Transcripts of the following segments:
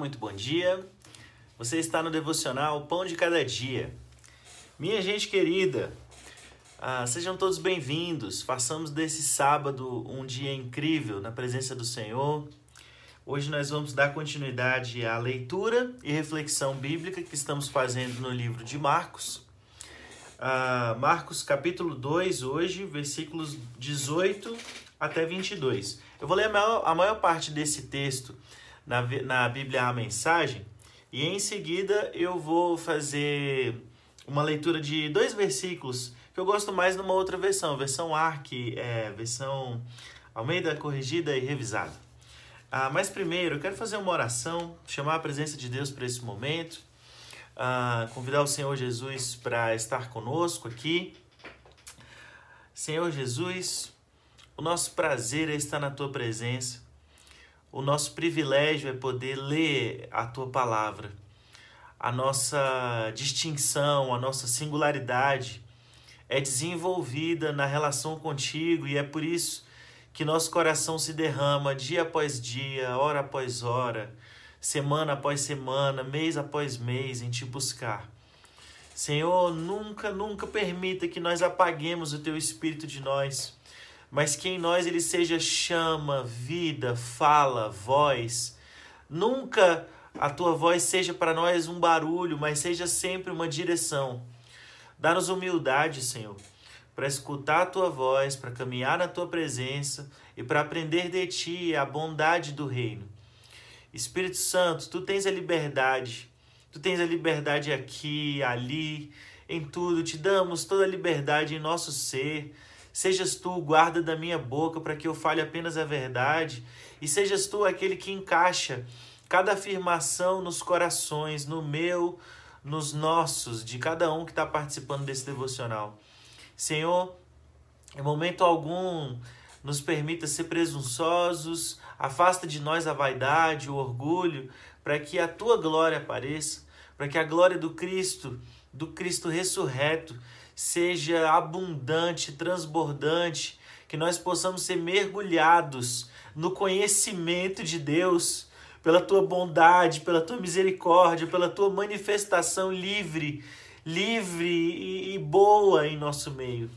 muito bom dia. Você está no devocional Pão de Cada Dia. Minha gente querida, ah, sejam todos bem-vindos. Façamos desse sábado um dia incrível na presença do Senhor. Hoje nós vamos dar continuidade à leitura e reflexão bíblica que estamos fazendo no livro de Marcos. Ah, Marcos capítulo 2, hoje, versículos 18 até 22. Eu vou ler a maior, a maior parte desse texto na, na Bíblia A Mensagem e em seguida eu vou fazer uma leitura de dois versículos que eu gosto mais numa outra versão, versão ARC, é, versão Almeida corrigida e revisada. Ah, mas primeiro eu quero fazer uma oração, chamar a presença de Deus para esse momento, ah, convidar o Senhor Jesus para estar conosco aqui. Senhor Jesus, o nosso prazer é estar na tua presença. O nosso privilégio é poder ler a tua palavra. A nossa distinção, a nossa singularidade é desenvolvida na relação contigo e é por isso que nosso coração se derrama dia após dia, hora após hora, semana após semana, mês após mês em te buscar. Senhor, nunca, nunca permita que nós apaguemos o teu espírito de nós mas que em nós ele seja chama, vida, fala, voz. Nunca a tua voz seja para nós um barulho, mas seja sempre uma direção. Dá-nos humildade, Senhor, para escutar a tua voz, para caminhar na tua presença e para aprender de ti a bondade do reino. Espírito Santo, tu tens a liberdade. Tu tens a liberdade aqui, ali, em tudo. Te damos toda a liberdade em nosso ser Sejas tu o guarda da minha boca para que eu fale apenas a verdade, e sejas tu aquele que encaixa cada afirmação nos corações, no meu, nos nossos, de cada um que está participando desse devocional. Senhor, em momento algum nos permita ser presunçosos, afasta de nós a vaidade, o orgulho, para que a tua glória apareça, para que a glória do Cristo, do Cristo ressurreto, seja abundante, transbordante, que nós possamos ser mergulhados no conhecimento de Deus, pela tua bondade, pela tua misericórdia, pela tua manifestação livre, livre e, boa em nosso meio.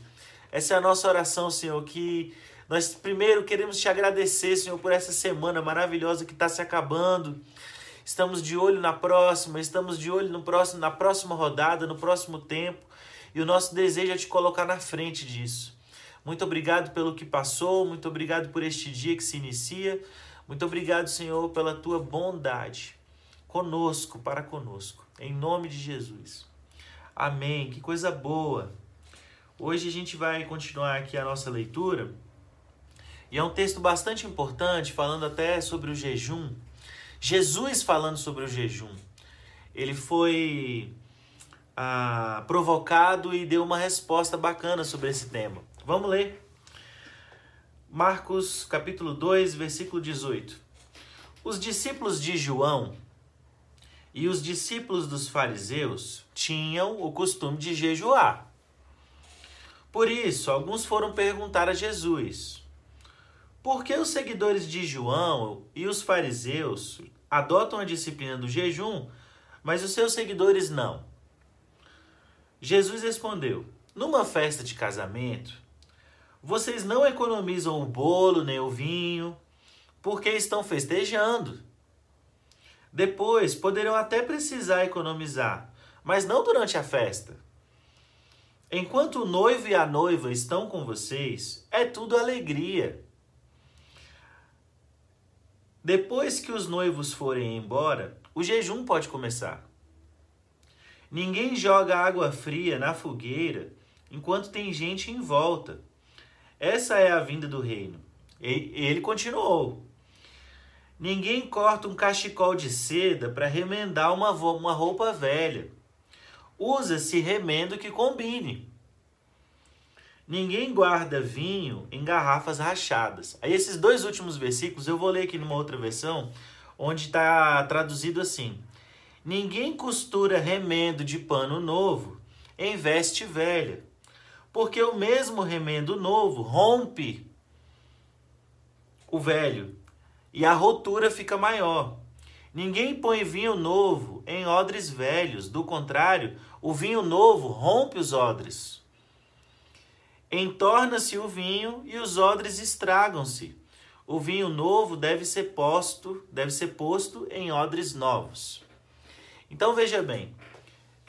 Essa é a nossa oração, Senhor, que nós primeiro queremos te agradecer, Senhor, por essa semana maravilhosa que está se acabando. Estamos de olho na próxima, estamos de olho no próximo, na próxima rodada, no próximo tempo. E o nosso desejo é te colocar na frente disso. Muito obrigado pelo que passou, muito obrigado por este dia que se inicia. Muito obrigado, Senhor, pela tua bondade conosco, para conosco. Em nome de Jesus. Amém. Que coisa boa. Hoje a gente vai continuar aqui a nossa leitura. E é um texto bastante importante, falando até sobre o jejum. Jesus falando sobre o jejum. Ele foi ah, provocado e deu uma resposta bacana sobre esse tema. Vamos ler. Marcos capítulo 2, versículo 18. Os discípulos de João e os discípulos dos fariseus tinham o costume de jejuar. Por isso, alguns foram perguntar a Jesus: por que os seguidores de João e os fariseus adotam a disciplina do jejum, mas os seus seguidores não? Jesus respondeu: Numa festa de casamento, vocês não economizam o bolo nem o vinho, porque estão festejando. Depois poderão até precisar economizar, mas não durante a festa. Enquanto o noivo e a noiva estão com vocês, é tudo alegria. Depois que os noivos forem embora, o jejum pode começar. Ninguém joga água fria na fogueira enquanto tem gente em volta. Essa é a vinda do reino. E ele continuou. Ninguém corta um cachecol de seda para remendar uma, uma roupa velha. Usa-se remendo que combine. Ninguém guarda vinho em garrafas rachadas. Aí esses dois últimos versículos eu vou ler aqui numa outra versão, onde está traduzido assim: Ninguém costura remendo de pano novo em veste velha, porque o mesmo remendo novo rompe o velho e a rotura fica maior. Ninguém põe vinho novo em odres velhos, do contrário, o vinho novo rompe os odres. Entorna-se o vinho e os odres estragam-se. O vinho novo deve ser posto, deve ser posto em odres novos. Então veja bem,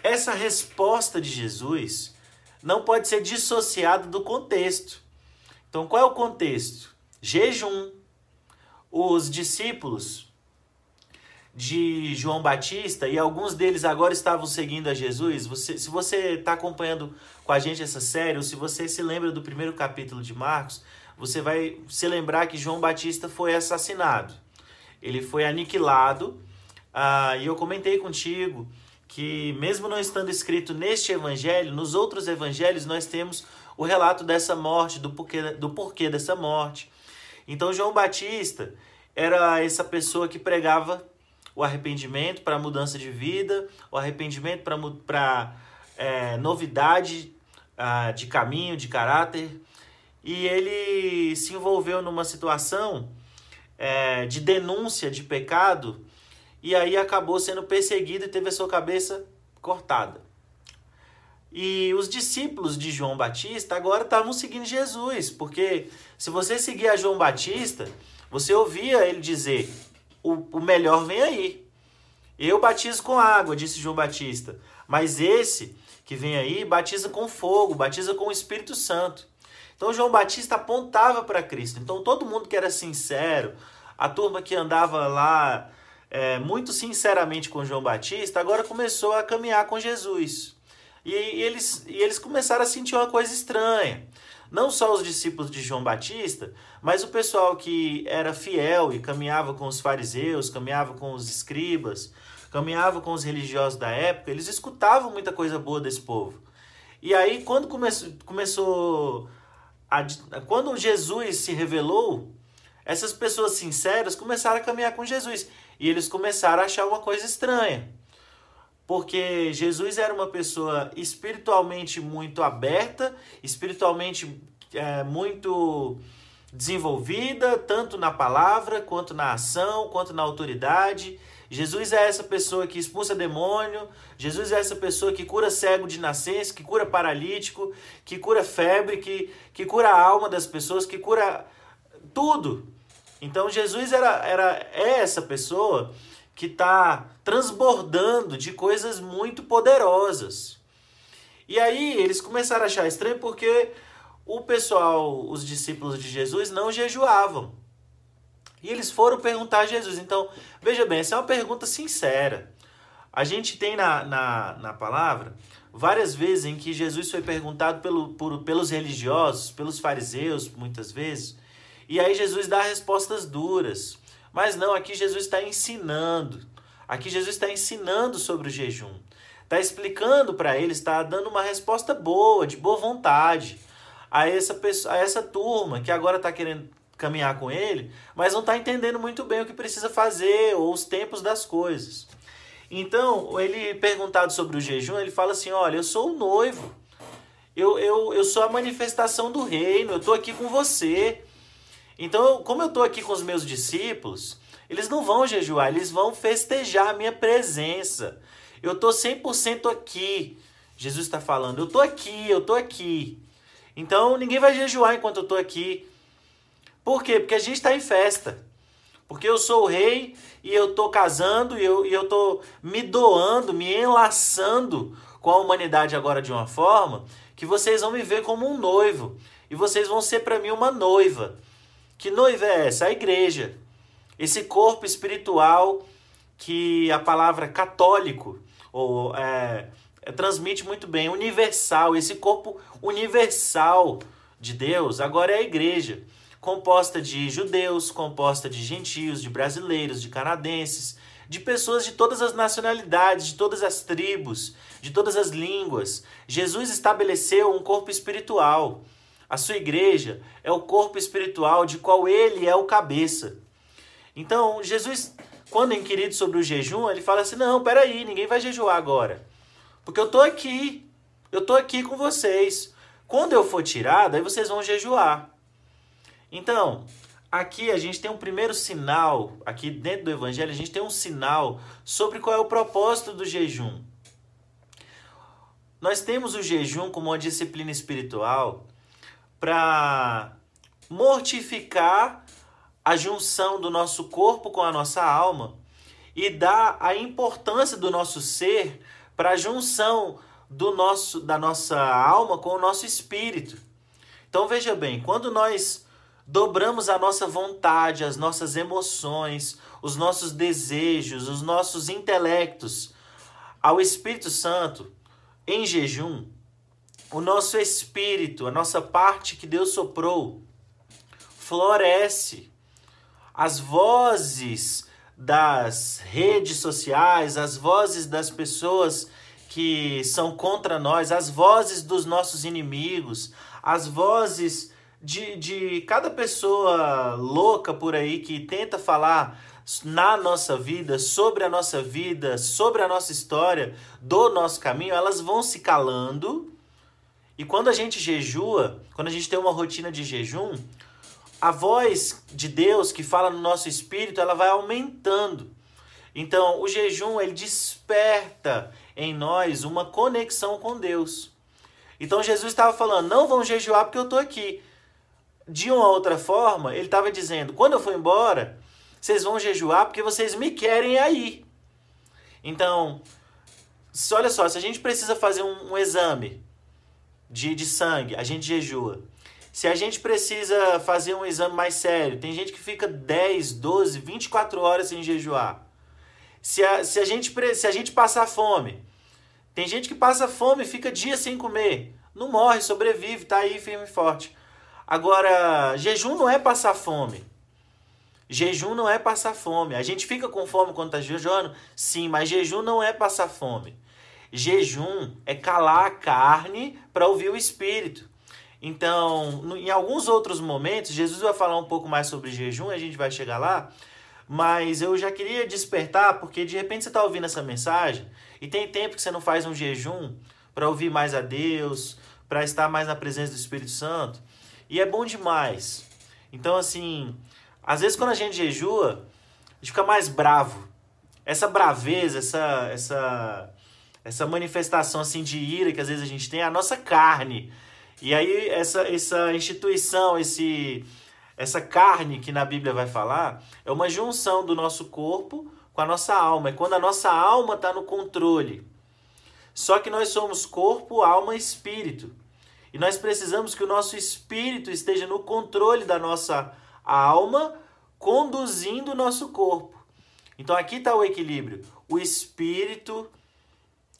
essa resposta de Jesus não pode ser dissociada do contexto. Então qual é o contexto? Jejum. Os discípulos de João Batista e alguns deles agora estavam seguindo a Jesus. Você, se você está acompanhando com a gente essa série, ou se você se lembra do primeiro capítulo de Marcos, você vai se lembrar que João Batista foi assassinado. Ele foi aniquilado. Ah, e eu comentei contigo que, mesmo não estando escrito neste evangelho, nos outros evangelhos nós temos o relato dessa morte, do porquê, do porquê dessa morte. Então, João Batista era essa pessoa que pregava o arrependimento para mudança de vida, o arrependimento para é, novidade ah, de caminho, de caráter. E ele se envolveu numa situação é, de denúncia de pecado e aí acabou sendo perseguido e teve a sua cabeça cortada. E os discípulos de João Batista agora estavam seguindo Jesus, porque se você seguir a João Batista, você ouvia ele dizer: o, o melhor vem aí. Eu batizo com água, disse João Batista, mas esse que vem aí batiza com fogo, batiza com o Espírito Santo. Então João Batista apontava para Cristo. Então todo mundo que era sincero, a turma que andava lá é, muito sinceramente com João Batista, agora começou a caminhar com Jesus. E, e, eles, e eles começaram a sentir uma coisa estranha. Não só os discípulos de João Batista, mas o pessoal que era fiel e caminhava com os fariseus, caminhava com os escribas, caminhava com os religiosos da época, eles escutavam muita coisa boa desse povo. E aí, quando começou, começou a, quando Jesus se revelou, essas pessoas sinceras começaram a caminhar com Jesus. E eles começaram a achar uma coisa estranha. Porque Jesus era uma pessoa espiritualmente muito aberta, espiritualmente é, muito desenvolvida, tanto na palavra, quanto na ação, quanto na autoridade. Jesus é essa pessoa que expulsa demônio, Jesus é essa pessoa que cura cego de nascença, que cura paralítico, que cura febre, que, que cura a alma das pessoas, que cura tudo. Então Jesus era, era é essa pessoa que está transbordando de coisas muito poderosas. E aí eles começaram a achar estranho porque o pessoal, os discípulos de Jesus, não jejuavam. E eles foram perguntar a Jesus. Então, veja bem, essa é uma pergunta sincera. A gente tem na, na, na palavra várias vezes em que Jesus foi perguntado pelo, por, pelos religiosos, pelos fariseus, muitas vezes, e aí Jesus dá respostas duras. Mas não, aqui Jesus está ensinando. Aqui Jesus está ensinando sobre o jejum. Está explicando para eles, está dando uma resposta boa, de boa vontade a essa, pessoa, a essa turma que agora está querendo caminhar com ele, mas não está entendendo muito bem o que precisa fazer ou os tempos das coisas. Então, ele perguntado sobre o jejum, ele fala assim: Olha, eu sou o noivo, eu, eu, eu sou a manifestação do reino, eu estou aqui com você. Então, como eu estou aqui com os meus discípulos, eles não vão jejuar, eles vão festejar a minha presença. Eu estou 100% aqui. Jesus está falando, eu estou aqui, eu estou aqui. Então, ninguém vai jejuar enquanto eu estou aqui. Por quê? Porque a gente está em festa. Porque eu sou o rei e eu estou casando e eu, e eu me doando, me enlaçando com a humanidade agora de uma forma que vocês vão me ver como um noivo. E vocês vão ser para mim uma noiva. Que noiva é essa? A igreja. Esse corpo espiritual que a palavra católico ou é, é, transmite muito bem, universal, esse corpo universal de Deus, agora é a igreja, composta de judeus, composta de gentios, de brasileiros, de canadenses, de pessoas de todas as nacionalidades, de todas as tribos, de todas as línguas. Jesus estabeleceu um corpo espiritual. A sua igreja é o corpo espiritual de qual ele é o cabeça. Então, Jesus, quando é inquirido sobre o jejum, ele fala assim: não, peraí, ninguém vai jejuar agora. Porque eu estou aqui. Eu estou aqui com vocês. Quando eu for tirado, aí vocês vão jejuar. Então, aqui a gente tem um primeiro sinal, aqui dentro do Evangelho, a gente tem um sinal sobre qual é o propósito do jejum. Nós temos o jejum como uma disciplina espiritual para mortificar a junção do nosso corpo com a nossa alma e dar a importância do nosso ser para a junção do nosso da nossa alma com o nosso espírito. Então veja bem, quando nós dobramos a nossa vontade, as nossas emoções, os nossos desejos, os nossos intelectos ao Espírito Santo em jejum, o nosso espírito, a nossa parte que Deus soprou, floresce. As vozes das redes sociais, as vozes das pessoas que são contra nós, as vozes dos nossos inimigos, as vozes de, de cada pessoa louca por aí que tenta falar na nossa vida, sobre a nossa vida, sobre a nossa história, do nosso caminho, elas vão se calando. E quando a gente jejua, quando a gente tem uma rotina de jejum, a voz de Deus que fala no nosso espírito, ela vai aumentando. Então, o jejum ele desperta em nós uma conexão com Deus. Então Jesus estava falando: "Não vão jejuar porque eu estou aqui de uma outra forma, ele estava dizendo: quando eu for embora, vocês vão jejuar porque vocês me querem aí. Então, olha só, se a gente precisa fazer um, um exame de, de sangue, a gente jejua. Se a gente precisa fazer um exame mais sério, tem gente que fica 10, 12, 24 horas sem jejuar. Se a, se a, gente, se a gente passar fome, tem gente que passa fome e fica dias sem comer. Não morre, sobrevive, tá aí firme e forte. Agora, jejum não é passar fome. Jejum não é passar fome. A gente fica com fome quando está jejuando? Sim, mas jejum não é passar fome. Jejum é calar a carne para ouvir o espírito. Então, em alguns outros momentos, Jesus vai falar um pouco mais sobre jejum, a gente vai chegar lá. Mas eu já queria despertar, porque de repente você está ouvindo essa mensagem e tem tempo que você não faz um jejum para ouvir mais a Deus, para estar mais na presença do Espírito Santo. E é bom demais. Então, assim, às vezes quando a gente jejua, a gente fica mais bravo. Essa braveza, essa, essa, essa manifestação assim de ira que às vezes a gente tem é a nossa carne. E aí essa, essa instituição, esse, essa carne que na Bíblia vai falar, é uma junção do nosso corpo com a nossa alma. É quando a nossa alma está no controle. Só que nós somos corpo, alma e espírito. E nós precisamos que o nosso espírito esteja no controle da nossa alma, conduzindo o nosso corpo. Então aqui está o equilíbrio. O espírito,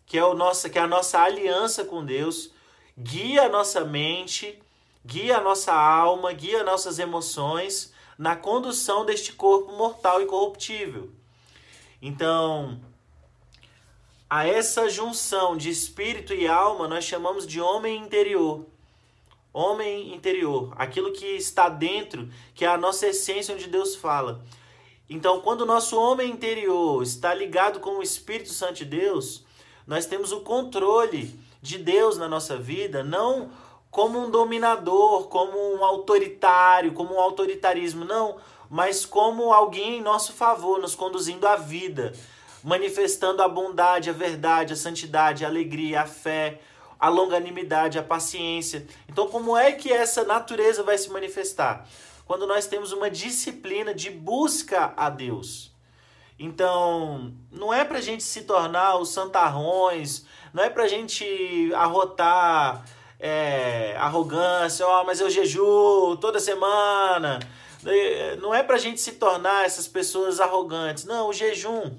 que é, o nosso, que é a nossa aliança com Deus, guia a nossa mente, guia a nossa alma, guia nossas emoções na condução deste corpo mortal e corruptível. Então, a essa junção de espírito e alma nós chamamos de homem interior. Homem interior, aquilo que está dentro, que é a nossa essência onde Deus fala. Então, quando o nosso homem interior está ligado com o Espírito Santo de Deus, nós temos o controle de Deus na nossa vida, não como um dominador, como um autoritário, como um autoritarismo, não, mas como alguém em nosso favor, nos conduzindo à vida manifestando a bondade, a verdade, a santidade, a alegria, a fé, a longanimidade, a paciência. Então, como é que essa natureza vai se manifestar? Quando nós temos uma disciplina de busca a Deus. Então, não é para a gente se tornar os santarrões, não é para a gente arrotar é, arrogância, oh, mas eu jejuo toda semana. Não é para a gente se tornar essas pessoas arrogantes. Não, o jejum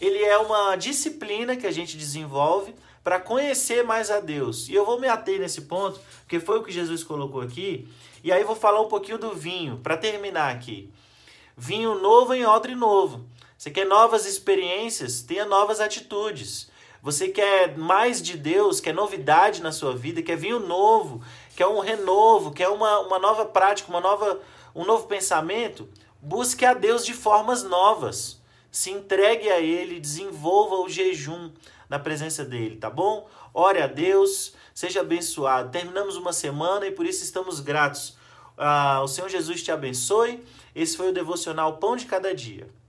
ele é uma disciplina que a gente desenvolve para conhecer mais a Deus. E eu vou me ater nesse ponto, porque foi o que Jesus colocou aqui. E aí vou falar um pouquinho do vinho, para terminar aqui. Vinho novo em odre novo. Você quer novas experiências? Tenha novas atitudes. Você quer mais de Deus, quer novidade na sua vida, quer vinho novo, quer um renovo, quer uma, uma nova prática, uma nova, um novo pensamento? Busque a Deus de formas novas se entregue a Ele, desenvolva o jejum na presença dEle, tá bom? Ore a Deus, seja abençoado. Terminamos uma semana e por isso estamos gratos. Ah, o Senhor Jesus te abençoe. Esse foi o devocional Pão de Cada Dia.